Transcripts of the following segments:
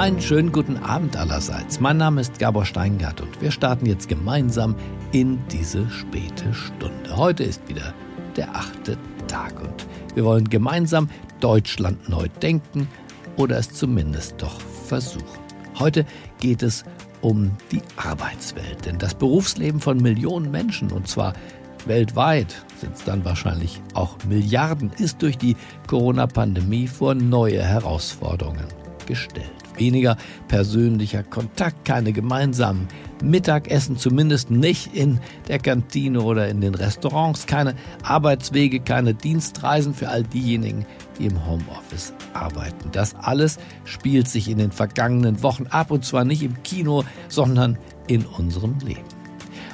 Einen schönen guten Abend allerseits. Mein Name ist Gabor Steingart und wir starten jetzt gemeinsam in diese späte Stunde. Heute ist wieder der achte Tag und wir wollen gemeinsam Deutschland neu denken oder es zumindest doch versuchen. Heute geht es um die Arbeitswelt, denn das Berufsleben von Millionen Menschen und zwar weltweit sind es dann wahrscheinlich auch Milliarden, ist durch die Corona-Pandemie vor neue Herausforderungen gestellt. Weniger persönlicher Kontakt, keine gemeinsamen Mittagessen, zumindest nicht in der Kantine oder in den Restaurants, keine Arbeitswege, keine Dienstreisen für all diejenigen, die im Homeoffice arbeiten. Das alles spielt sich in den vergangenen Wochen ab und zwar nicht im Kino, sondern in unserem Leben.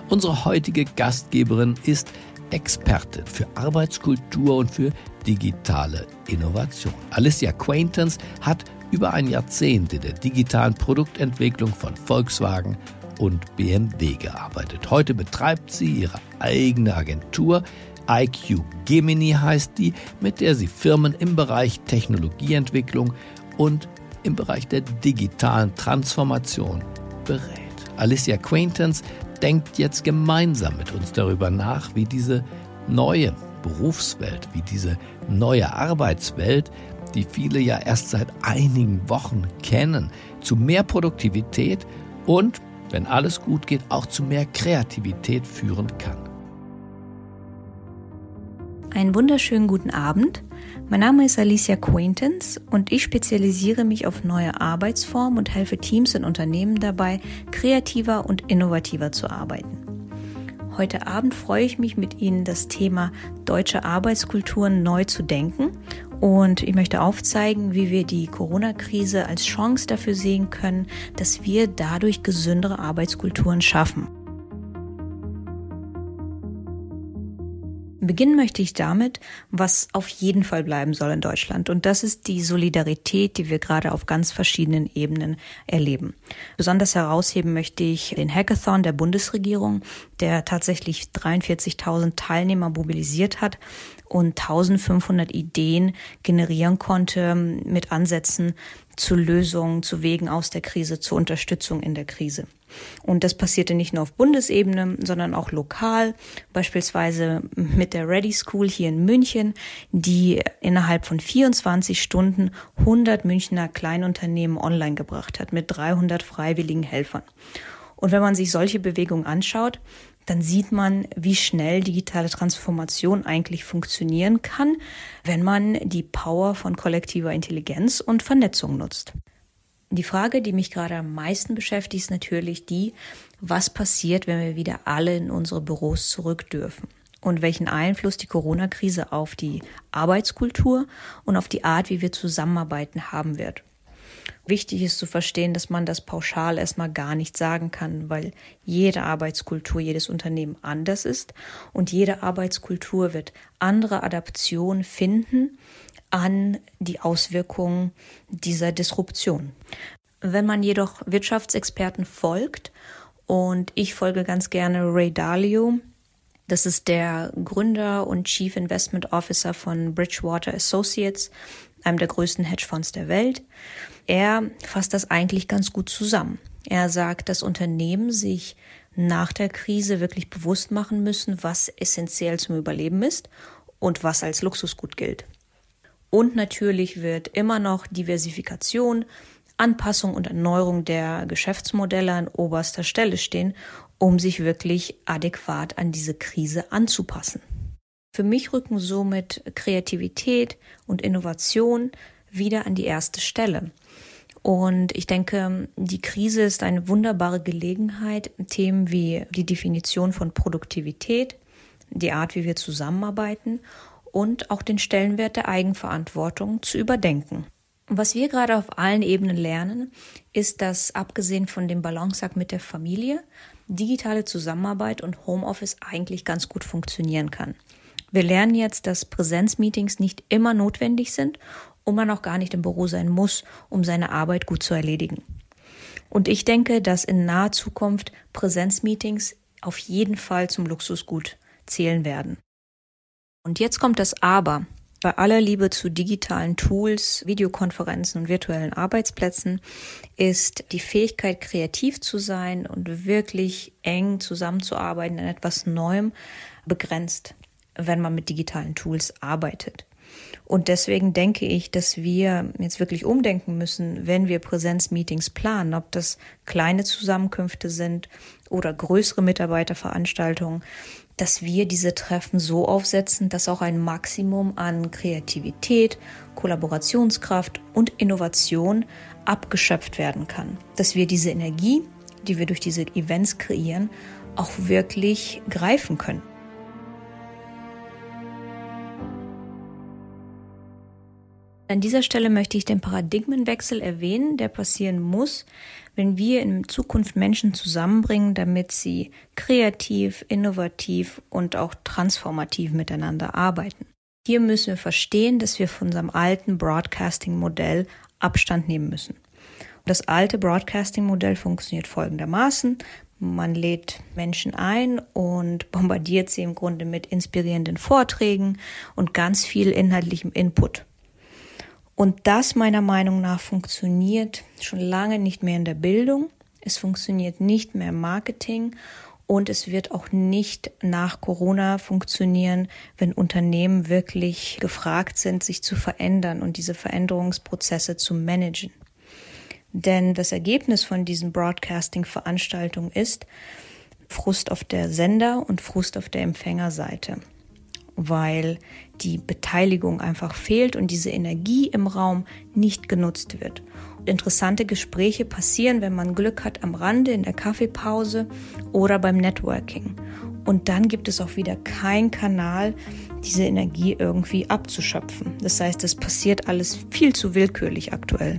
Unsere heutige Gastgeberin ist Expertin für Arbeitskultur und für digitale Innovation. Alicia Quaintance hat über ein Jahrzehnt in der digitalen Produktentwicklung von Volkswagen und BMW gearbeitet. Heute betreibt sie ihre eigene Agentur. IQ Gemini heißt die, mit der sie Firmen im Bereich Technologieentwicklung und im Bereich der digitalen Transformation berät. Alicia Quaintance denkt jetzt gemeinsam mit uns darüber nach, wie diese neue Berufswelt, wie diese neue Arbeitswelt, die viele ja erst seit einigen Wochen kennen, zu mehr Produktivität und, wenn alles gut geht, auch zu mehr Kreativität führen kann. Einen wunderschönen guten Abend. Mein Name ist Alicia Quaintance und ich spezialisiere mich auf neue Arbeitsformen und helfe Teams und Unternehmen dabei, kreativer und innovativer zu arbeiten. Heute Abend freue ich mich mit Ihnen, das Thema deutsche Arbeitskulturen neu zu denken. Und ich möchte aufzeigen, wie wir die Corona-Krise als Chance dafür sehen können, dass wir dadurch gesündere Arbeitskulturen schaffen. Beginnen möchte ich damit, was auf jeden Fall bleiben soll in Deutschland. Und das ist die Solidarität, die wir gerade auf ganz verschiedenen Ebenen erleben. Besonders herausheben möchte ich den Hackathon der Bundesregierung, der tatsächlich 43.000 Teilnehmer mobilisiert hat und 1500 Ideen generieren konnte mit Ansätzen zu Lösungen, zu Wegen aus der Krise, zur Unterstützung in der Krise. Und das passierte nicht nur auf Bundesebene, sondern auch lokal, beispielsweise mit der Ready School hier in München, die innerhalb von 24 Stunden 100 Münchner Kleinunternehmen online gebracht hat mit 300 freiwilligen Helfern. Und wenn man sich solche Bewegungen anschaut, dann sieht man, wie schnell digitale Transformation eigentlich funktionieren kann, wenn man die Power von kollektiver Intelligenz und Vernetzung nutzt. Die Frage, die mich gerade am meisten beschäftigt, ist natürlich die, was passiert, wenn wir wieder alle in unsere Büros zurück dürfen und welchen Einfluss die Corona-Krise auf die Arbeitskultur und auf die Art, wie wir zusammenarbeiten haben wird. Wichtig ist zu verstehen, dass man das pauschal erstmal gar nicht sagen kann, weil jede Arbeitskultur, jedes Unternehmen anders ist und jede Arbeitskultur wird andere Adaptionen finden an die Auswirkungen dieser Disruption. Wenn man jedoch Wirtschaftsexperten folgt, und ich folge ganz gerne Ray Dalio, das ist der Gründer und Chief Investment Officer von Bridgewater Associates, einem der größten Hedgefonds der Welt. Er fasst das eigentlich ganz gut zusammen. Er sagt, dass Unternehmen sich nach der Krise wirklich bewusst machen müssen, was essentiell zum Überleben ist und was als Luxusgut gilt. Und natürlich wird immer noch Diversifikation, Anpassung und Erneuerung der Geschäftsmodelle an oberster Stelle stehen, um sich wirklich adäquat an diese Krise anzupassen. Für mich rücken somit Kreativität und Innovation wieder an die erste Stelle. Und ich denke, die Krise ist eine wunderbare Gelegenheit, Themen wie die Definition von Produktivität, die Art, wie wir zusammenarbeiten und auch den Stellenwert der Eigenverantwortung zu überdenken. Was wir gerade auf allen Ebenen lernen, ist, dass abgesehen von dem Balanceakt mit der Familie digitale Zusammenarbeit und Homeoffice eigentlich ganz gut funktionieren kann. Wir lernen jetzt, dass Präsenzmeetings nicht immer notwendig sind und man auch gar nicht im Büro sein muss, um seine Arbeit gut zu erledigen. Und ich denke, dass in naher Zukunft Präsenzmeetings auf jeden Fall zum Luxusgut zählen werden. Und jetzt kommt das Aber. Bei aller Liebe zu digitalen Tools, Videokonferenzen und virtuellen Arbeitsplätzen ist die Fähigkeit, kreativ zu sein und wirklich eng zusammenzuarbeiten an etwas Neuem begrenzt, wenn man mit digitalen Tools arbeitet. Und deswegen denke ich, dass wir jetzt wirklich umdenken müssen, wenn wir Präsenzmeetings planen, ob das kleine Zusammenkünfte sind oder größere Mitarbeiterveranstaltungen, dass wir diese Treffen so aufsetzen, dass auch ein Maximum an Kreativität, Kollaborationskraft und Innovation abgeschöpft werden kann. Dass wir diese Energie, die wir durch diese Events kreieren, auch wirklich greifen können. An dieser Stelle möchte ich den Paradigmenwechsel erwähnen, der passieren muss, wenn wir in Zukunft Menschen zusammenbringen, damit sie kreativ, innovativ und auch transformativ miteinander arbeiten. Hier müssen wir verstehen, dass wir von unserem alten Broadcasting-Modell Abstand nehmen müssen. Das alte Broadcasting-Modell funktioniert folgendermaßen. Man lädt Menschen ein und bombardiert sie im Grunde mit inspirierenden Vorträgen und ganz viel inhaltlichem Input. Und das meiner Meinung nach funktioniert schon lange nicht mehr in der Bildung. Es funktioniert nicht mehr im Marketing und es wird auch nicht nach Corona funktionieren, wenn Unternehmen wirklich gefragt sind, sich zu verändern und diese Veränderungsprozesse zu managen. Denn das Ergebnis von diesen Broadcasting-Veranstaltungen ist Frust auf der Sender- und Frust auf der Empfängerseite weil die Beteiligung einfach fehlt und diese Energie im Raum nicht genutzt wird. Interessante Gespräche passieren, wenn man Glück hat, am Rande in der Kaffeepause oder beim Networking. Und dann gibt es auch wieder keinen Kanal, diese Energie irgendwie abzuschöpfen. Das heißt, es passiert alles viel zu willkürlich aktuell.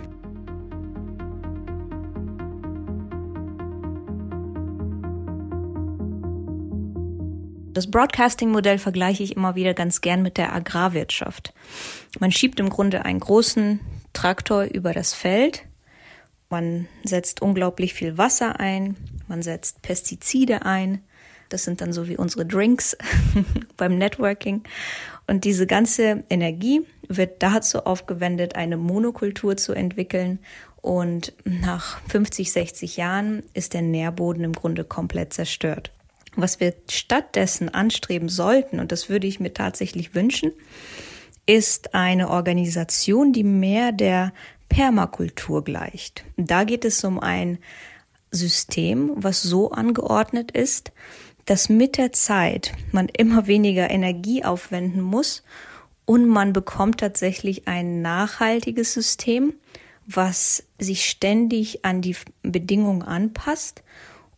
Das Broadcasting-Modell vergleiche ich immer wieder ganz gern mit der Agrarwirtschaft. Man schiebt im Grunde einen großen Traktor über das Feld. Man setzt unglaublich viel Wasser ein. Man setzt Pestizide ein. Das sind dann so wie unsere Drinks beim Networking. Und diese ganze Energie wird dazu aufgewendet, eine Monokultur zu entwickeln. Und nach 50, 60 Jahren ist der Nährboden im Grunde komplett zerstört. Was wir stattdessen anstreben sollten, und das würde ich mir tatsächlich wünschen, ist eine Organisation, die mehr der Permakultur gleicht. Da geht es um ein System, was so angeordnet ist, dass mit der Zeit man immer weniger Energie aufwenden muss und man bekommt tatsächlich ein nachhaltiges System, was sich ständig an die Bedingungen anpasst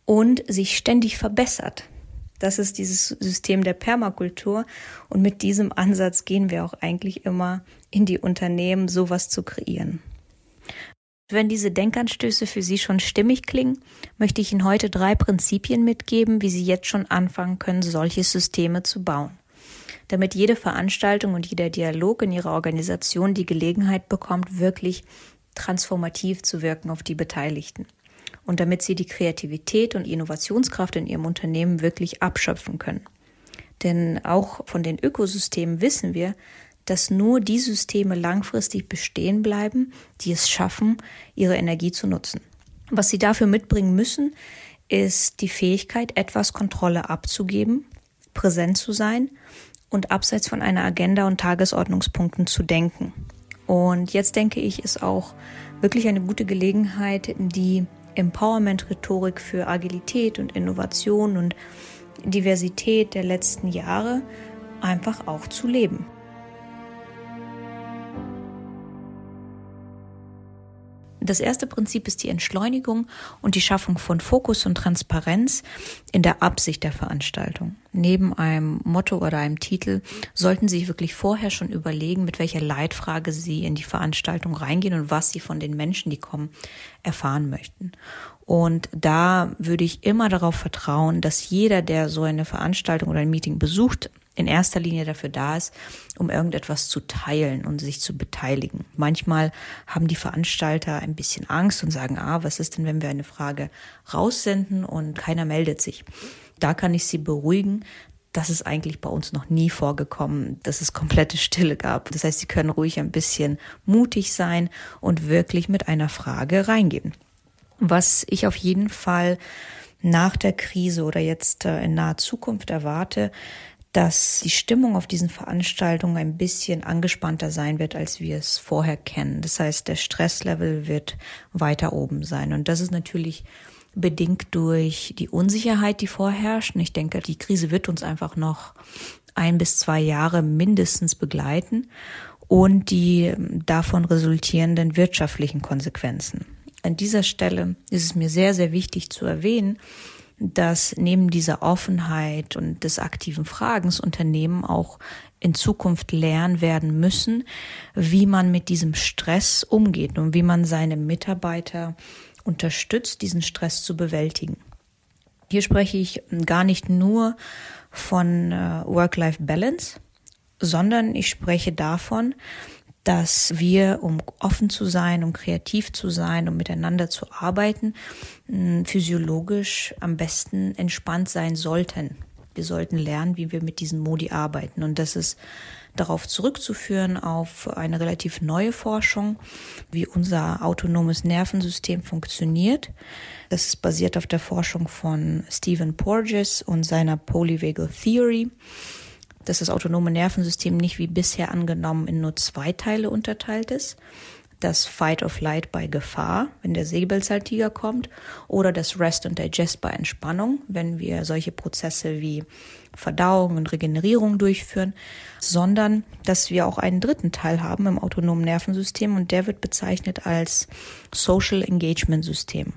und sich ständig verbessert. Das ist dieses System der Permakultur. Und mit diesem Ansatz gehen wir auch eigentlich immer in die Unternehmen, sowas zu kreieren. Wenn diese Denkanstöße für Sie schon stimmig klingen, möchte ich Ihnen heute drei Prinzipien mitgeben, wie Sie jetzt schon anfangen können, solche Systeme zu bauen. Damit jede Veranstaltung und jeder Dialog in Ihrer Organisation die Gelegenheit bekommt, wirklich transformativ zu wirken auf die Beteiligten und damit sie die Kreativität und Innovationskraft in ihrem Unternehmen wirklich abschöpfen können. Denn auch von den Ökosystemen wissen wir, dass nur die Systeme langfristig bestehen bleiben, die es schaffen, ihre Energie zu nutzen. Was sie dafür mitbringen müssen, ist die Fähigkeit, etwas Kontrolle abzugeben, präsent zu sein und abseits von einer Agenda und Tagesordnungspunkten zu denken. Und jetzt denke ich, ist auch wirklich eine gute Gelegenheit, die Empowerment-Rhetorik für Agilität und Innovation und Diversität der letzten Jahre einfach auch zu leben. Das erste Prinzip ist die Entschleunigung und die Schaffung von Fokus und Transparenz in der Absicht der Veranstaltung. Neben einem Motto oder einem Titel sollten Sie sich wirklich vorher schon überlegen, mit welcher Leitfrage Sie in die Veranstaltung reingehen und was Sie von den Menschen, die kommen, erfahren möchten. Und da würde ich immer darauf vertrauen, dass jeder, der so eine Veranstaltung oder ein Meeting besucht, in erster Linie dafür da ist, um irgendetwas zu teilen und sich zu beteiligen. Manchmal haben die Veranstalter ein bisschen Angst und sagen, ah, was ist denn, wenn wir eine Frage raussenden und keiner meldet sich? Da kann ich Sie beruhigen. das ist eigentlich bei uns noch nie vorgekommen, dass es komplette Stille gab. Das heißt, Sie können ruhig ein bisschen mutig sein und wirklich mit einer Frage reingehen. Was ich auf jeden Fall nach der Krise oder jetzt äh, in naher Zukunft erwarte, dass die Stimmung auf diesen Veranstaltungen ein bisschen angespannter sein wird, als wir es vorher kennen. Das heißt, der Stresslevel wird weiter oben sein. Und das ist natürlich bedingt durch die Unsicherheit, die vorherrscht. Und ich denke, die Krise wird uns einfach noch ein bis zwei Jahre mindestens begleiten und die davon resultierenden wirtschaftlichen Konsequenzen. An dieser Stelle ist es mir sehr, sehr wichtig zu erwähnen, dass neben dieser Offenheit und des aktiven Fragens Unternehmen auch in Zukunft lernen werden müssen, wie man mit diesem Stress umgeht und wie man seine Mitarbeiter unterstützt, diesen Stress zu bewältigen. Hier spreche ich gar nicht nur von äh, Work-Life-Balance, sondern ich spreche davon, dass wir, um offen zu sein, um kreativ zu sein, um miteinander zu arbeiten, physiologisch am besten entspannt sein sollten. Wir sollten lernen, wie wir mit diesen Modi arbeiten. Und das ist darauf zurückzuführen auf eine relativ neue Forschung, wie unser autonomes Nervensystem funktioniert. Das ist basiert auf der Forschung von Stephen Porges und seiner Polyvagal Theory dass das autonome Nervensystem nicht wie bisher angenommen in nur zwei Teile unterteilt ist. Das Fight of Light bei Gefahr, wenn der Säbelzahntiger kommt, oder das Rest und Digest bei Entspannung, wenn wir solche Prozesse wie Verdauung und Regenerierung durchführen, sondern dass wir auch einen dritten Teil haben im autonomen Nervensystem und der wird bezeichnet als Social Engagement System.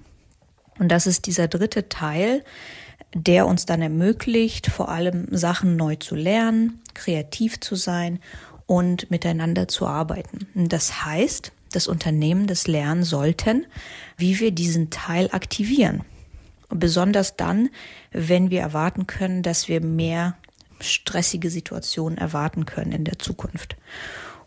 Und das ist dieser dritte Teil, der uns dann ermöglicht, vor allem Sachen neu zu lernen, kreativ zu sein und miteinander zu arbeiten. Das heißt, das Unternehmen das lernen sollten, wie wir diesen Teil aktivieren. Besonders dann, wenn wir erwarten können, dass wir mehr stressige Situationen erwarten können in der Zukunft.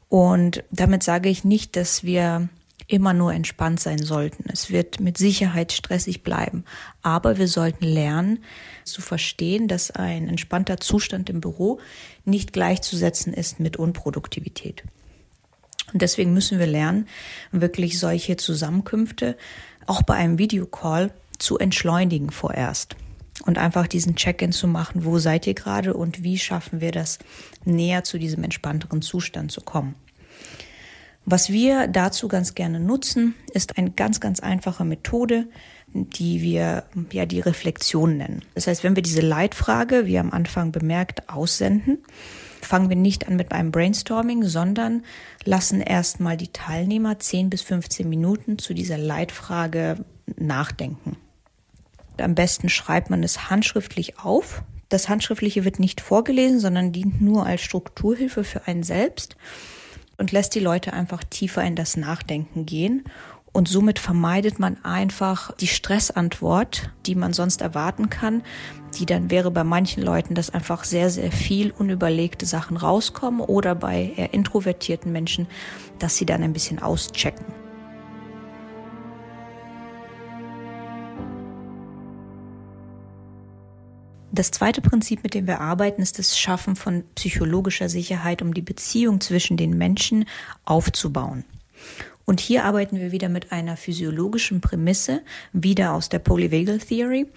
Und damit sage ich nicht, dass wir immer nur entspannt sein sollten. Es wird mit Sicherheit stressig bleiben. Aber wir sollten lernen zu verstehen, dass ein entspannter Zustand im Büro nicht gleichzusetzen ist mit Unproduktivität. Und deswegen müssen wir lernen, wirklich solche Zusammenkünfte auch bei einem Videocall zu entschleunigen vorerst und einfach diesen Check-in zu machen, wo seid ihr gerade und wie schaffen wir das, näher zu diesem entspannteren Zustand zu kommen. Was wir dazu ganz gerne nutzen, ist eine ganz, ganz einfache Methode, die wir ja die Reflexion nennen. Das heißt, wenn wir diese Leitfrage, wie am Anfang bemerkt, aussenden, fangen wir nicht an mit einem Brainstorming, sondern lassen erstmal die Teilnehmer 10 bis 15 Minuten zu dieser Leitfrage nachdenken. Am besten schreibt man es handschriftlich auf. Das Handschriftliche wird nicht vorgelesen, sondern dient nur als Strukturhilfe für einen selbst und lässt die Leute einfach tiefer in das Nachdenken gehen. Und somit vermeidet man einfach die Stressantwort, die man sonst erwarten kann, die dann wäre bei manchen Leuten, dass einfach sehr, sehr viel unüberlegte Sachen rauskommen oder bei eher introvertierten Menschen, dass sie dann ein bisschen auschecken. Das zweite Prinzip, mit dem wir arbeiten, ist das Schaffen von psychologischer Sicherheit, um die Beziehung zwischen den Menschen aufzubauen. Und hier arbeiten wir wieder mit einer physiologischen Prämisse, wieder aus der Polyvagal Theory.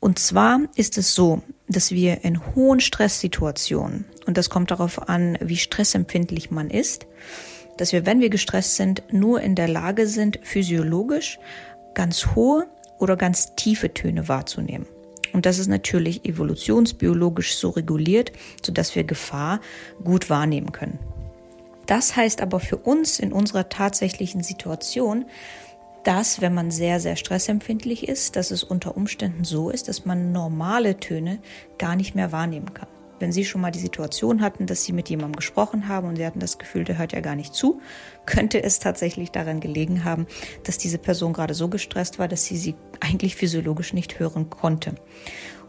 Und zwar ist es so, dass wir in hohen Stresssituationen, und das kommt darauf an, wie stressempfindlich man ist, dass wir, wenn wir gestresst sind, nur in der Lage sind, physiologisch ganz hohe oder ganz tiefe Töne wahrzunehmen. Und das ist natürlich evolutionsbiologisch so reguliert, sodass wir Gefahr gut wahrnehmen können. Das heißt aber für uns in unserer tatsächlichen Situation, dass, wenn man sehr, sehr stressempfindlich ist, dass es unter Umständen so ist, dass man normale Töne gar nicht mehr wahrnehmen kann. Wenn Sie schon mal die Situation hatten, dass Sie mit jemandem gesprochen haben und Sie hatten das Gefühl, der hört ja gar nicht zu, könnte es tatsächlich daran gelegen haben, dass diese Person gerade so gestresst war, dass sie sie eigentlich physiologisch nicht hören konnte.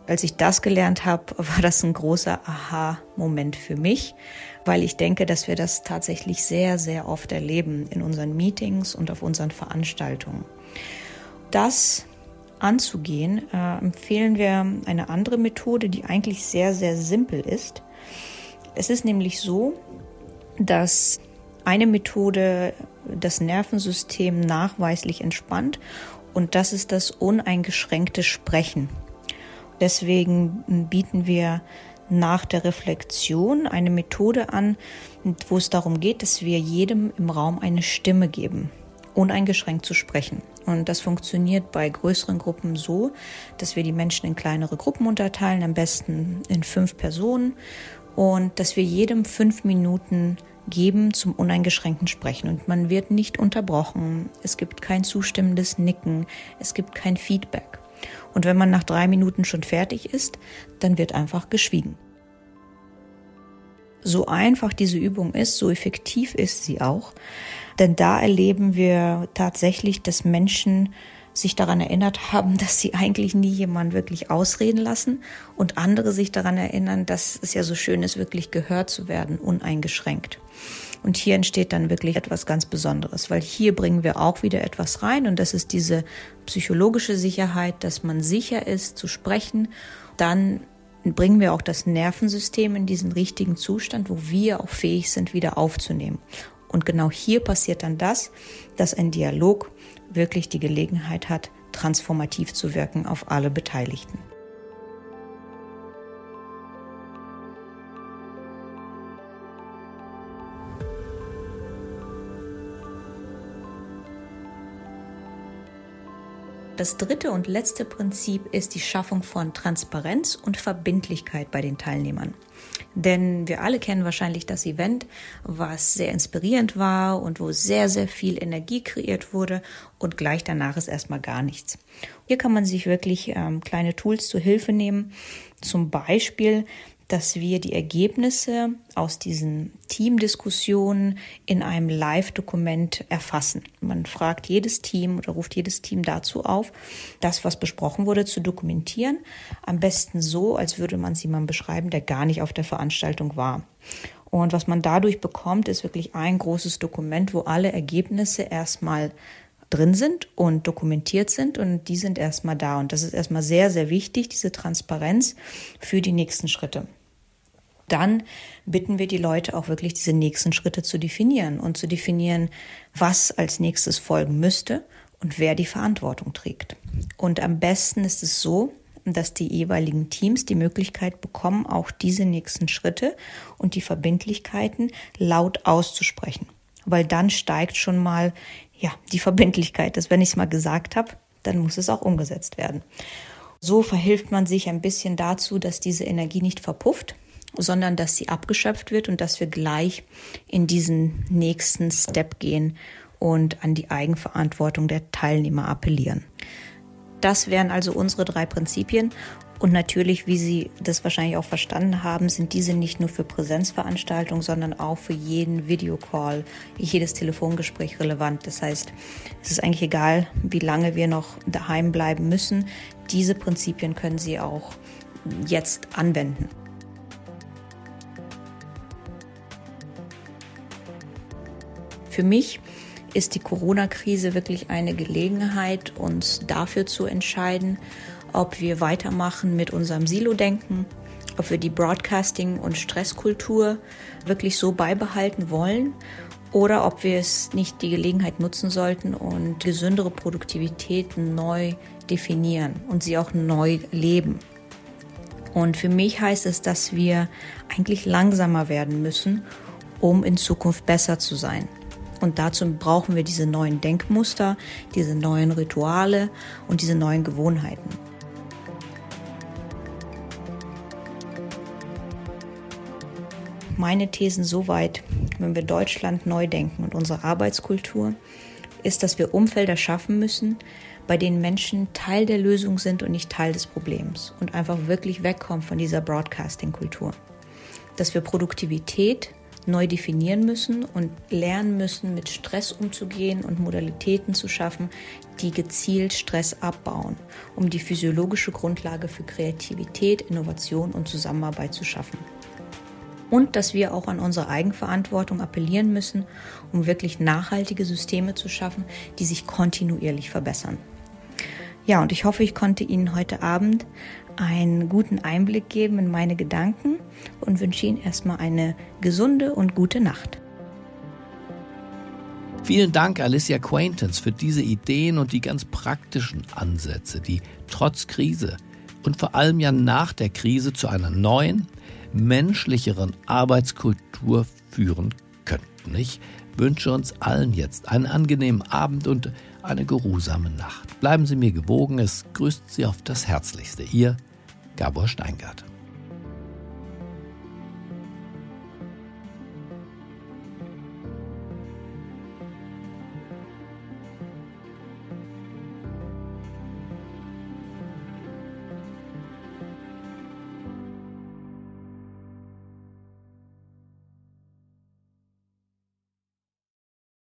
Als ich das gelernt habe, war das ein großer Aha-Moment für mich, weil ich denke, dass wir das tatsächlich sehr, sehr oft erleben in unseren Meetings und auf unseren Veranstaltungen. Das anzugehen, äh, empfehlen wir eine andere Methode, die eigentlich sehr, sehr simpel ist. Es ist nämlich so, dass eine Methode das Nervensystem nachweislich entspannt und das ist das uneingeschränkte Sprechen. Deswegen bieten wir nach der Reflexion eine Methode an, wo es darum geht, dass wir jedem im Raum eine Stimme geben, uneingeschränkt zu sprechen. Und das funktioniert bei größeren Gruppen so, dass wir die Menschen in kleinere Gruppen unterteilen, am besten in fünf Personen, und dass wir jedem fünf Minuten geben zum uneingeschränkten Sprechen. Und man wird nicht unterbrochen, es gibt kein zustimmendes Nicken, es gibt kein Feedback. Und wenn man nach drei Minuten schon fertig ist, dann wird einfach geschwiegen. So einfach diese Übung ist, so effektiv ist sie auch. Denn da erleben wir tatsächlich, dass Menschen sich daran erinnert haben, dass sie eigentlich nie jemanden wirklich ausreden lassen und andere sich daran erinnern, dass es ja so schön ist, wirklich gehört zu werden, uneingeschränkt. Und hier entsteht dann wirklich etwas ganz Besonderes, weil hier bringen wir auch wieder etwas rein und das ist diese psychologische Sicherheit, dass man sicher ist zu sprechen. Dann bringen wir auch das Nervensystem in diesen richtigen Zustand, wo wir auch fähig sind, wieder aufzunehmen. Und genau hier passiert dann das, dass ein Dialog wirklich die Gelegenheit hat, transformativ zu wirken auf alle Beteiligten. Das dritte und letzte Prinzip ist die Schaffung von Transparenz und Verbindlichkeit bei den Teilnehmern. Denn wir alle kennen wahrscheinlich das Event, was sehr inspirierend war und wo sehr, sehr viel Energie kreiert wurde und gleich danach ist erstmal gar nichts. Hier kann man sich wirklich ähm, kleine Tools zur Hilfe nehmen. Zum Beispiel dass wir die Ergebnisse aus diesen Teamdiskussionen in einem Live-Dokument erfassen. Man fragt jedes Team oder ruft jedes Team dazu auf, das, was besprochen wurde, zu dokumentieren. Am besten so, als würde man es jemandem beschreiben, der gar nicht auf der Veranstaltung war. Und was man dadurch bekommt, ist wirklich ein großes Dokument, wo alle Ergebnisse erstmal drin sind und dokumentiert sind und die sind erstmal da. Und das ist erstmal sehr, sehr wichtig, diese Transparenz für die nächsten Schritte dann bitten wir die Leute auch wirklich diese nächsten Schritte zu definieren und zu definieren, was als nächstes folgen müsste und wer die Verantwortung trägt. Und am besten ist es so, dass die jeweiligen Teams die Möglichkeit bekommen, auch diese nächsten Schritte und die Verbindlichkeiten laut auszusprechen. Weil dann steigt schon mal ja, die Verbindlichkeit, dass wenn ich es mal gesagt habe, dann muss es auch umgesetzt werden. So verhilft man sich ein bisschen dazu, dass diese Energie nicht verpufft, sondern dass sie abgeschöpft wird und dass wir gleich in diesen nächsten Step gehen und an die Eigenverantwortung der Teilnehmer appellieren. Das wären also unsere drei Prinzipien. Und natürlich, wie Sie das wahrscheinlich auch verstanden haben, sind diese nicht nur für Präsenzveranstaltungen, sondern auch für jeden Videocall, jedes Telefongespräch relevant. Das heißt, es ist eigentlich egal, wie lange wir noch daheim bleiben müssen. Diese Prinzipien können Sie auch jetzt anwenden. Für mich ist die Corona-Krise wirklich eine Gelegenheit, uns dafür zu entscheiden, ob wir weitermachen mit unserem Silo-Denken, ob wir die Broadcasting- und Stresskultur wirklich so beibehalten wollen oder ob wir es nicht die Gelegenheit nutzen sollten und gesündere Produktivität neu definieren und sie auch neu leben. Und für mich heißt es, dass wir eigentlich langsamer werden müssen, um in Zukunft besser zu sein. Und dazu brauchen wir diese neuen Denkmuster, diese neuen Rituale und diese neuen Gewohnheiten. Meine Thesen soweit, wenn wir Deutschland neu denken und unsere Arbeitskultur, ist, dass wir Umfelder schaffen müssen, bei denen Menschen Teil der Lösung sind und nicht Teil des Problems und einfach wirklich wegkommen von dieser Broadcasting-Kultur. Dass wir Produktivität neu definieren müssen und lernen müssen, mit Stress umzugehen und Modalitäten zu schaffen, die gezielt Stress abbauen, um die physiologische Grundlage für Kreativität, Innovation und Zusammenarbeit zu schaffen. Und dass wir auch an unsere Eigenverantwortung appellieren müssen, um wirklich nachhaltige Systeme zu schaffen, die sich kontinuierlich verbessern. Ja, und ich hoffe, ich konnte Ihnen heute Abend einen guten Einblick geben in meine Gedanken und wünsche Ihnen erstmal eine gesunde und gute Nacht. Vielen Dank, Alicia Quaintance, für diese Ideen und die ganz praktischen Ansätze, die trotz Krise und vor allem ja nach der Krise zu einer neuen, menschlicheren Arbeitskultur führen könnten. Ich wünsche uns allen jetzt einen angenehmen Abend und eine geruhsame Nacht. Bleiben Sie mir gewogen, es grüßt Sie auf das Herzlichste. Ihr Gabor Steingart.